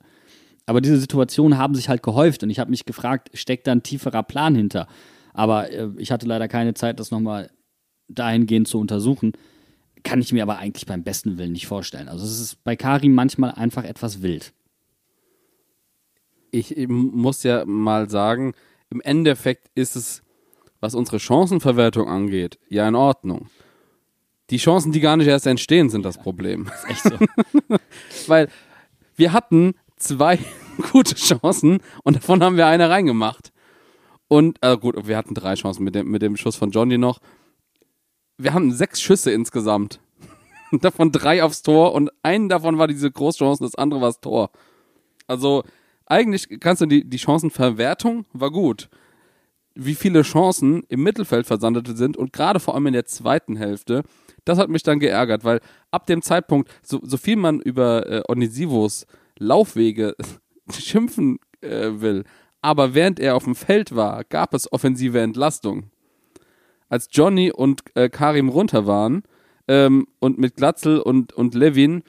Aber diese Situationen haben sich halt gehäuft und ich habe mich gefragt, steckt da ein tieferer Plan hinter? Aber äh, ich hatte leider keine Zeit, das nochmal dahingehend zu untersuchen. Kann ich mir aber eigentlich beim besten Willen nicht vorstellen. Also es ist bei Karim manchmal einfach etwas wild ich muss ja mal sagen, im Endeffekt ist es, was unsere Chancenverwertung angeht, ja in Ordnung. Die Chancen, die gar nicht erst entstehen, sind das Problem. Das ist echt so. Weil wir hatten zwei gute Chancen und davon haben wir eine reingemacht. Und, äh, gut, wir hatten drei Chancen mit dem, mit dem Schuss von Johnny noch. Wir haben sechs Schüsse insgesamt. davon drei aufs Tor und einen davon war diese Großchance, das andere war das Tor. Also, eigentlich kannst du die, die Chancenverwertung war gut. Wie viele Chancen im Mittelfeld versandet sind und gerade vor allem in der zweiten Hälfte, das hat mich dann geärgert, weil ab dem Zeitpunkt, so, so viel man über äh, Onisivos Laufwege schimpfen äh, will, aber während er auf dem Feld war, gab es offensive Entlastung. Als Johnny und äh, Karim runter waren ähm, und mit Glatzel und, und Levin,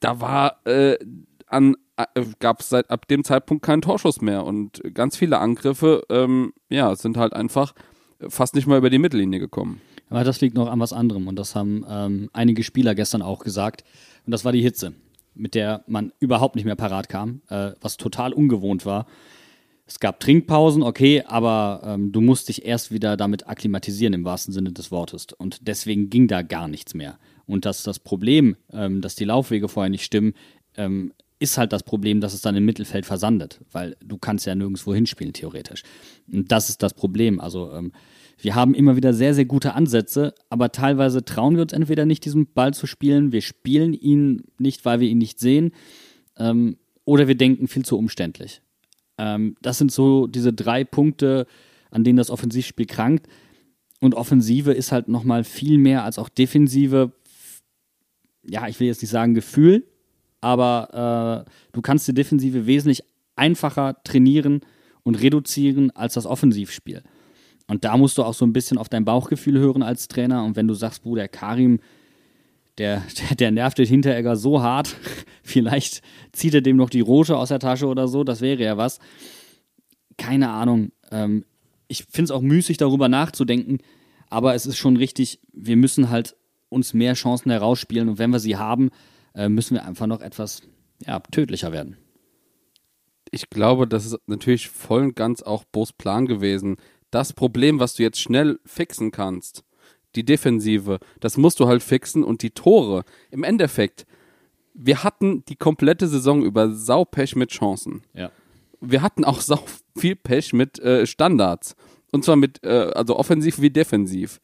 da war äh, an äh, gab es ab dem Zeitpunkt keinen Torschuss mehr und ganz viele Angriffe, ähm, ja, sind halt einfach fast nicht mal über die Mittellinie gekommen. Aber das liegt noch an was anderem und das haben ähm, einige Spieler gestern auch gesagt und das war die Hitze, mit der man überhaupt nicht mehr parat kam, äh, was total ungewohnt war. Es gab Trinkpausen, okay, aber ähm, du musst dich erst wieder damit akklimatisieren im wahrsten Sinne des Wortes. Und deswegen ging da gar nichts mehr. Und dass das Problem, ähm, dass die Laufwege vorher nicht stimmen, ähm, ist halt das Problem, dass es dann im Mittelfeld versandet, weil du kannst ja nirgendwo hinspielen, theoretisch. Und das ist das Problem. Also ähm, wir haben immer wieder sehr, sehr gute Ansätze, aber teilweise trauen wir uns entweder nicht, diesen Ball zu spielen, wir spielen ihn nicht, weil wir ihn nicht sehen, ähm, oder wir denken viel zu umständlich. Ähm, das sind so diese drei Punkte, an denen das Offensivspiel krankt. Und Offensive ist halt nochmal viel mehr als auch Defensive. Ja, ich will jetzt nicht sagen Gefühl, aber äh, du kannst die Defensive wesentlich einfacher trainieren und reduzieren als das Offensivspiel. Und da musst du auch so ein bisschen auf dein Bauchgefühl hören als Trainer. Und wenn du sagst, Bruder Karim, der, der, der nervt den Hinteregger so hart, vielleicht zieht er dem noch die rote aus der Tasche oder so, das wäre ja was. Keine Ahnung. Ähm, ich finde es auch müßig, darüber nachzudenken, aber es ist schon richtig, wir müssen halt uns mehr Chancen herausspielen und wenn wir sie haben, äh, müssen wir einfach noch etwas ja, tödlicher werden. Ich glaube, das ist natürlich voll und ganz auch Bo's Plan gewesen. Das Problem, was du jetzt schnell fixen kannst, die Defensive, das musst du halt fixen und die Tore. Im Endeffekt, wir hatten die komplette Saison über Saupech mit Chancen. Ja. Wir hatten auch sau viel Pech mit äh, Standards. Und zwar mit, äh, also offensiv wie defensiv.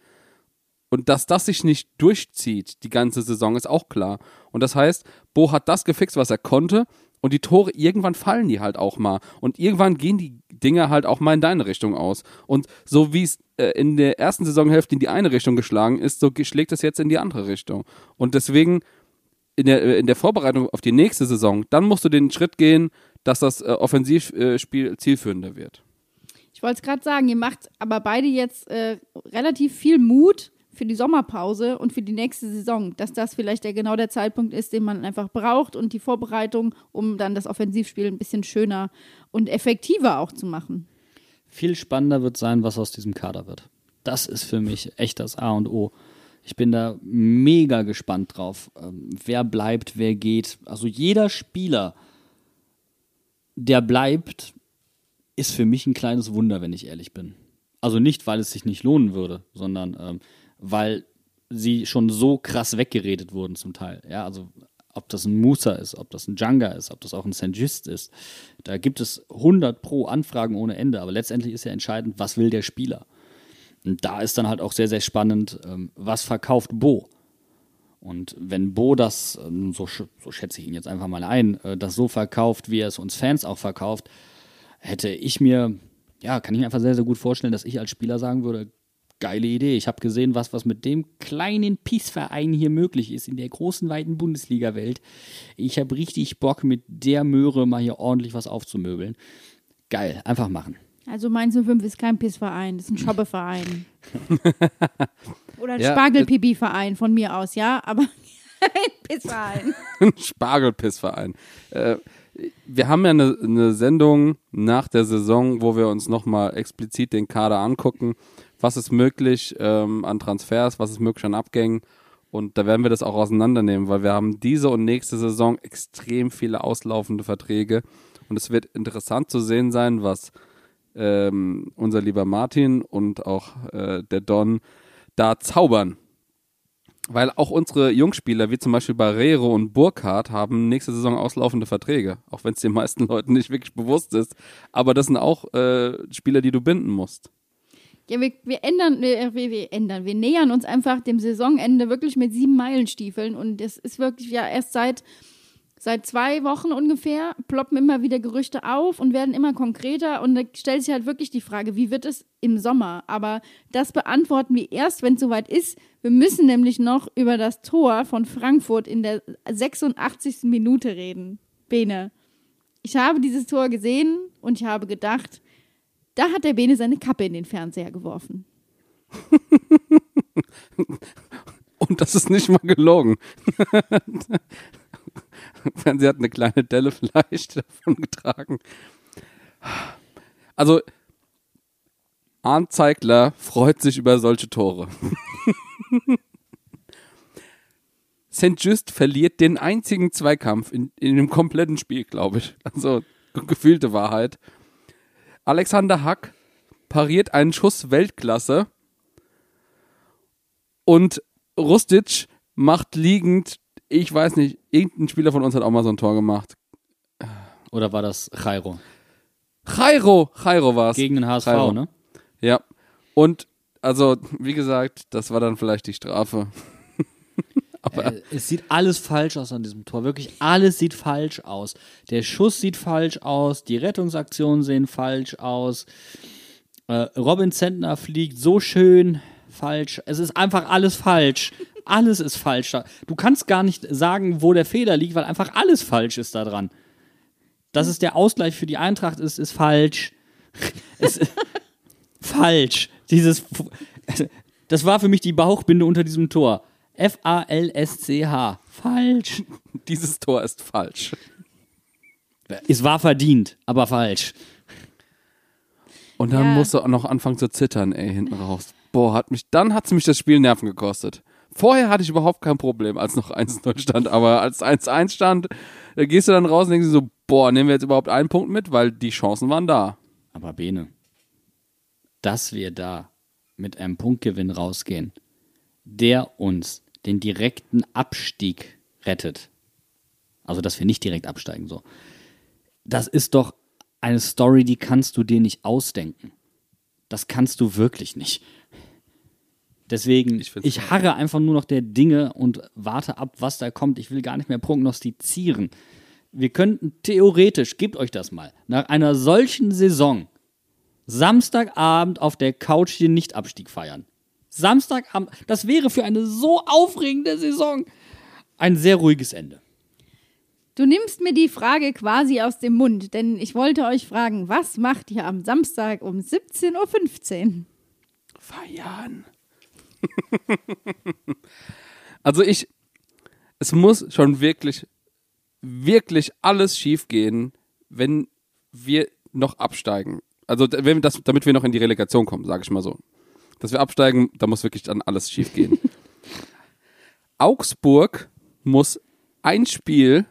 Und dass das sich nicht durchzieht, die ganze Saison, ist auch klar. Und das heißt, Bo hat das gefixt, was er konnte. Und die Tore, irgendwann fallen die halt auch mal. Und irgendwann gehen die Dinge halt auch mal in deine Richtung aus. Und so wie es äh, in der ersten Saisonhälfte in die eine Richtung geschlagen ist, so schlägt es jetzt in die andere Richtung. Und deswegen in der, äh, in der Vorbereitung auf die nächste Saison, dann musst du den Schritt gehen, dass das äh, Offensivspiel zielführender wird Ich wollte es gerade sagen, ihr macht aber beide jetzt äh, relativ viel Mut für die Sommerpause und für die nächste Saison, dass das vielleicht der, genau der Zeitpunkt ist, den man einfach braucht und die Vorbereitung, um dann das Offensivspiel ein bisschen schöner und effektiver auch zu machen. Viel spannender wird sein, was aus diesem Kader wird. Das ist für mich echt das A und O. Ich bin da mega gespannt drauf, ähm, wer bleibt, wer geht. Also jeder Spieler, der bleibt, ist für mich ein kleines Wunder, wenn ich ehrlich bin. Also nicht, weil es sich nicht lohnen würde, sondern ähm, weil sie schon so krass weggeredet wurden zum Teil. Ja, also ob das ein Musa ist, ob das ein Janga ist, ob das auch ein Sengist ist. Da gibt es 100 pro Anfragen ohne Ende, aber letztendlich ist ja entscheidend, was will der Spieler. Und da ist dann halt auch sehr, sehr spannend, ähm, was verkauft Bo. Und wenn Bo das, ähm, so, so schätze ich ihn jetzt einfach mal ein, äh, das so verkauft, wie er es uns Fans auch verkauft, hätte ich mir, ja, kann ich mir einfach sehr, sehr gut vorstellen, dass ich als Spieler sagen würde, geile Idee. Ich habe gesehen, was, was mit dem kleinen Peace-Verein hier möglich ist in der großen, weiten Bundesliga-Welt. Ich habe richtig Bock, mit der Möhre mal hier ordentlich was aufzumöbeln. Geil, einfach machen. Also Mainz 05 ist kein Pissverein, das ist ein Schobbeverein. Oder ein Ja, Spargel-Pipi-Verein von mir aus, ja, aber kein Pissverein. Spargelpissverein. Äh, wir haben ja eine, eine Sendung nach der Saison, wo wir uns nochmal explizit den Kader angucken. Was ist möglich ähm, an Transfers, was ist möglich an Abgängen. Und da werden wir das auch auseinandernehmen, weil wir haben diese und nächste Saison extrem viele auslaufende Verträge. Und es wird interessant zu sehen sein, was ähm, unser lieber Martin und auch äh, der Don da zaubern. Weil auch unsere Jungspieler, wie zum Beispiel Barrero und Burkhardt, haben nächste Saison auslaufende Verträge. Auch wenn es den meisten Leuten nicht wirklich bewusst ist. Aber das sind auch äh, Spieler, die du binden musst. Ja, wir, wir ändern, wir, wir, wir ändern, wir nähern uns einfach dem Saisonende wirklich mit sieben Meilenstiefeln und es ist wirklich ja erst seit, seit zwei Wochen ungefähr ploppen immer wieder Gerüchte auf und werden immer konkreter und da stellt sich halt wirklich die Frage, wie wird es im Sommer? Aber das beantworten wir erst, wenn es soweit ist. Wir müssen nämlich noch über das Tor von Frankfurt in der 86. Minute reden. Bene, ich habe dieses Tor gesehen und ich habe gedacht, da hat der Bene seine Kappe in den Fernseher geworfen. Und das ist nicht mal gelogen. Sie hat eine kleine Delle vielleicht davon getragen. Also, Arndt Zeigler freut sich über solche Tore. St. Just verliert den einzigen Zweikampf in, in dem kompletten Spiel, glaube ich. Also, gefühlte Wahrheit. Alexander Hack pariert einen Schuss Weltklasse und Rustic macht liegend, ich weiß nicht, irgendein Spieler von uns hat auch mal so ein Tor gemacht. Oder war das Jairo? Jairo, Jairo war es. Gegen den HSV, Jairo. ne? Ja. Und also, wie gesagt, das war dann vielleicht die Strafe. Aber Äh, es sieht alles falsch aus an diesem Tor. Wirklich alles sieht falsch aus. Der Schuss sieht falsch aus, die Rettungsaktionen sehen falsch aus. Äh, Robin Zentner fliegt so schön falsch. Es ist einfach alles falsch. Alles ist falsch. Du kannst gar nicht sagen, wo der Fehler liegt, weil einfach alles falsch ist da dran. Dass es der Ausgleich für die Eintracht ist, ist falsch. Es, falsch. Dieses, das war für mich die Bauchbinde unter diesem Tor. F-A-L-S-C-H. Falsch. dieses Tor ist falsch. Es war verdient, aber falsch. Und dann Ja. musst du auch noch anfangen zu zittern, ey, hinten raus. Boah, hat mich, dann hat's mich das Spiel Nerven gekostet. Vorher hatte ich überhaupt kein Problem, als noch 1-0 stand, aber als 1-1 stand, da gehst du dann raus und denkst dir so, boah, nehmen wir jetzt überhaupt einen Punkt mit, weil die Chancen waren da. Aber Bene, dass wir da mit einem Punktgewinn rausgehen, der uns den direkten Abstieg rettet. Also, dass wir nicht direkt absteigen, so. Das ist doch eine Story, die kannst du dir nicht ausdenken. Das kannst du wirklich nicht. Deswegen, Ich ich, harre einfach nur noch der Dinge und warte ab, was da kommt. Ich will gar nicht mehr prognostizieren. Wir könnten theoretisch, gebt euch das mal, nach einer solchen Saison Samstagabend auf der Couch den Nichtabstieg feiern. Samstagabend, das wäre für eine so aufregende Saison ein sehr ruhiges Ende. Du nimmst mir die Frage quasi aus dem Mund, denn ich wollte euch fragen, was macht ihr am Samstag um 17.15 Uhr? Feiern. also ich, es muss schon wirklich, wirklich alles schief gehen, wenn wir noch absteigen. Also wenn wir das, damit wir noch in die Relegation kommen, sage ich mal so. Dass wir absteigen, da muss wirklich dann alles schief gehen. Augsburg muss ein Spiel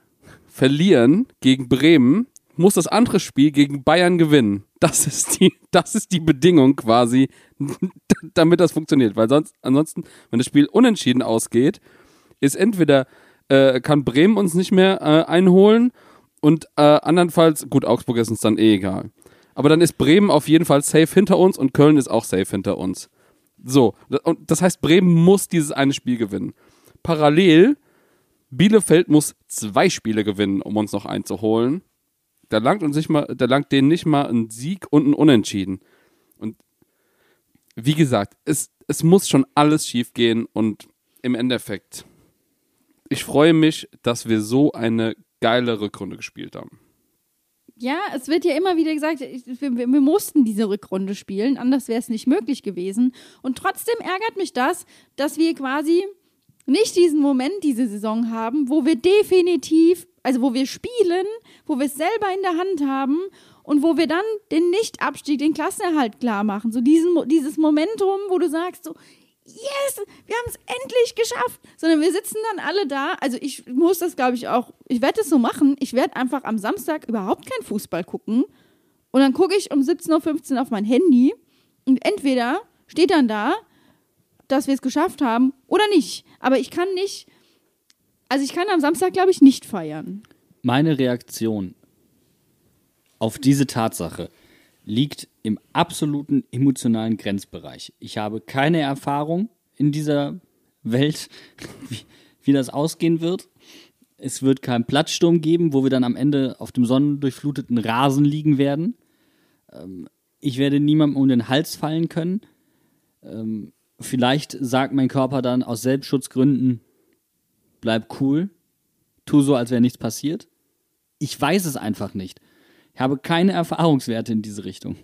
verlieren gegen Bremen, muss das andere Spiel gegen Bayern gewinnen. Das ist die, das ist die Bedingung quasi, damit das funktioniert. Weil sonst, ansonsten, wenn das Spiel unentschieden ausgeht, ist entweder äh, kann Bremen uns nicht mehr äh, einholen und äh, andernfalls, gut, Augsburg ist uns dann eh egal. Aber dann ist Bremen auf jeden Fall safe hinter uns und Köln ist auch safe hinter uns. So, und das heißt, Bremen muss dieses eine Spiel gewinnen. Parallel, Bielefeld muss zwei Spiele gewinnen, um uns noch einzuholen. Da langt uns nicht mal, da langt denen nicht mal ein Sieg und ein Unentschieden. Und wie gesagt, es, es muss schon alles schief gehen und im Endeffekt, ich freue mich, dass wir so eine geile Rückrunde gespielt haben. Ja, es wird ja immer wieder gesagt, wir, wir mussten diese Rückrunde spielen, anders wäre es nicht möglich gewesen. Und trotzdem ärgert mich das, dass wir quasi nicht diesen Moment diese Saison haben, wo wir definitiv, also wo wir spielen, wo wir es selber in der Hand haben und wo wir dann den Nichtabstieg, den Klassenerhalt klar machen. So diesen, dieses Momentum, wo du sagst so, yes, wir haben es endlich geschafft. Sondern wir sitzen dann alle da. Also ich muss das, glaube ich, auch, ich werde es so machen. Ich werde einfach am Samstag überhaupt kein Fußball gucken. Und dann gucke ich um 17.15 Uhr auf mein Handy und entweder steht dann da, dass wir es geschafft haben oder nicht. Aber ich kann nicht, also ich kann am Samstag, glaube ich, nicht feiern. Meine Reaktion auf diese Tatsache liegt im absoluten emotionalen Grenzbereich. Ich habe keine Erfahrung in dieser Welt, wie, wie das ausgehen wird. Es wird keinen Platzsturm geben, wo wir dann am Ende auf dem sonnendurchfluteten Rasen liegen werden. Ähm, ich werde niemandem um den Hals fallen können. Ähm, vielleicht sagt mein Körper dann aus Selbstschutzgründen, bleib cool, tu so, als wäre nichts passiert. Ich weiß es einfach nicht. Ich habe keine Erfahrungswerte in diese Richtung.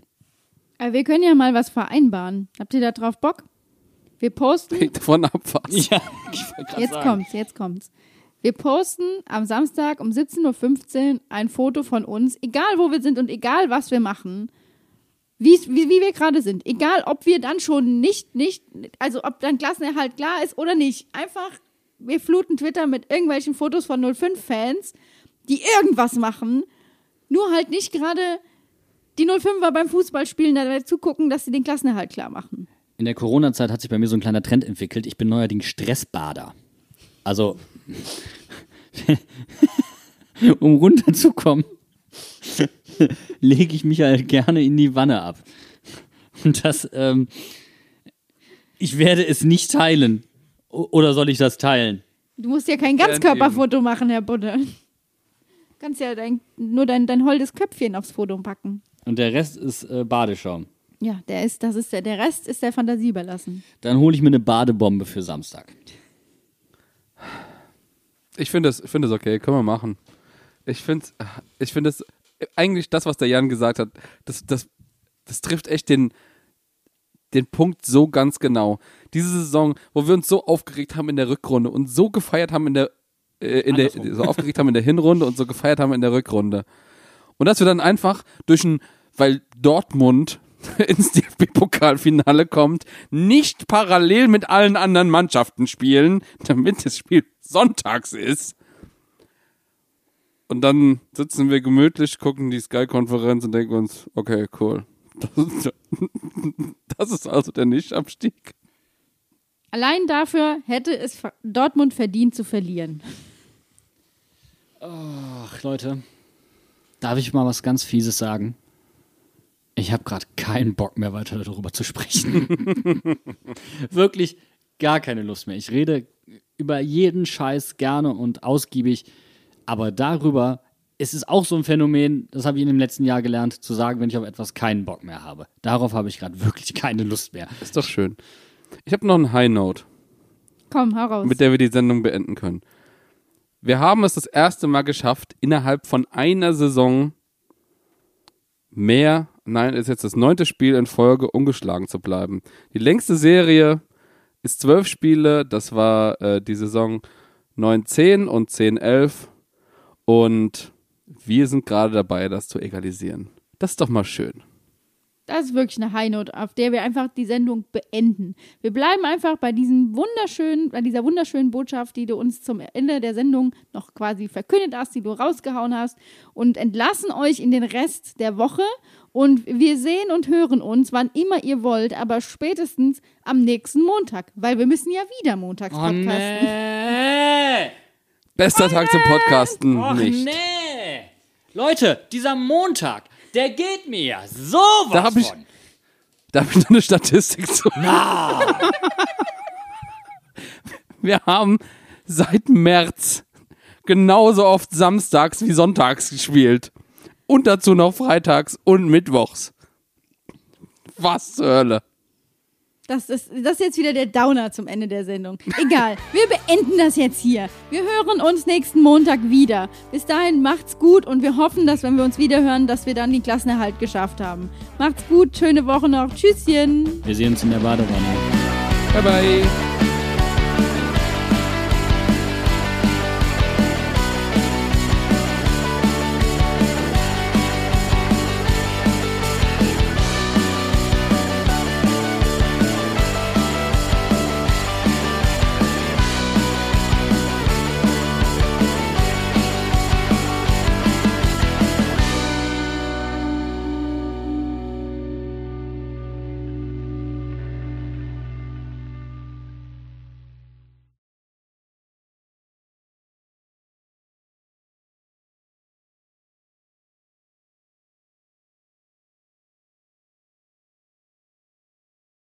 Aber wir können ja mal was vereinbaren. Habt ihr da drauf Bock? Wir posten Hängt davon ab, was. Ja, ich Jetzt sagen. kommt's, jetzt kommt's. Wir posten am Samstag um 17.15 Uhr ein Foto von uns, egal wo wir sind und egal was wir machen, wie, wie wir gerade sind. Egal, ob wir dann schon nicht, nicht, also ob dann Klassenerhalt klar ist oder nicht. Einfach, wir fluten Twitter mit irgendwelchen Fotos von 05-Fans, die irgendwas machen, nur halt nicht gerade die 05er beim Fußballspielen dabei zugucken, dass sie den Klassenerhalt klar machen. In der Corona-Zeit hat sich bei mir so ein kleiner Trend entwickelt. Ich bin neuerdings Stressbader. Also, um runterzukommen, lege ich mich halt gerne in die Wanne ab. Und das, ähm, ich werde es nicht teilen. O oder soll ich das teilen? Du musst ja kein Ganzkörperfoto machen, Herr Budde. Du kannst ja dein, nur dein, dein holdes Köpfchen aufs Foto packen. Und der Rest ist äh, Badeschaum. Ja, der ist, das ist der, der Rest ist der Fantasie überlassen. Dann hole ich mir eine Badebombe für Samstag. Ich finde es find das okay, können wir machen. Ich finde ich find es eigentlich das, was der Jan gesagt hat, das, das, das trifft echt den, den Punkt so ganz genau. Diese Saison, wo wir uns so aufgeregt haben in der Rückrunde und so gefeiert haben in der, äh, in der so aufgeregt haben in der Hinrunde und so gefeiert haben in der Rückrunde. Und dass wir dann einfach durch ein, weil Dortmund ins DFB-Pokalfinale kommt, nicht parallel mit allen anderen Mannschaften spielen, damit das Spiel sonntags ist. Und dann sitzen wir gemütlich, gucken die Sky-Konferenz und denken uns, okay, cool. Das ist, das ist also der Nichtabstieg. Allein dafür hätte es Dortmund verdient zu verlieren. Ach, Leute, darf ich mal was ganz Fieses sagen? Ich habe gerade keinen Bock mehr weiter darüber zu sprechen. Wirklich gar keine Lust mehr. Ich rede über jeden Scheiß gerne und ausgiebig, aber darüber ist es auch so ein Phänomen, das habe ich in dem letzten Jahr gelernt, zu sagen, wenn ich auf etwas keinen Bock mehr habe. Darauf habe ich gerade wirklich keine Lust mehr. Ist doch schön. Ich habe noch eine High Note, Komm, hau raus. mit der wir die Sendung beenden können. Wir haben es das erste Mal geschafft, innerhalb von einer Saison mehr, nein, ist jetzt das neunte Spiel in Folge, ungeschlagen zu bleiben. Die längste Serie ist zwölf Spiele, das war äh, die Saison 9-10 und 10-11 und wir sind gerade dabei, das zu egalisieren. Das ist doch mal schön. Das ist wirklich eine High Note, auf der wir einfach die Sendung beenden. Wir bleiben einfach bei diesem wunderschönen, bei dieser wunderschönen Botschaft, die du uns zum Ende der Sendung noch quasi verkündet hast, die du rausgehauen hast und entlassen euch in den Rest der Woche. Und wir sehen und hören uns, wann immer ihr wollt, aber spätestens am nächsten Montag, weil wir müssen ja wieder montags Oh, podcasten. nee. Bester Tag zum Podcasten Och, nicht. nee. Leute, dieser Montag, der geht mir ja sowas Da hab ich- von. Da habe ich noch eine Statistik zu. Wir haben seit März genauso oft samstags wie sonntags gespielt. Und dazu noch freitags und mittwochs. Was zur Hölle? Das ist, das ist jetzt wieder der Downer zum Ende der Sendung. Egal, wir beenden das jetzt hier. Wir hören uns nächsten Montag wieder. Bis dahin macht's gut und wir hoffen, dass wenn wir uns wieder hören, dass wir dann den Klassenerhalt geschafft haben. Macht's gut, schöne Woche noch. Tschüsschen. Wir sehen uns in der Badewanne. Bye bye.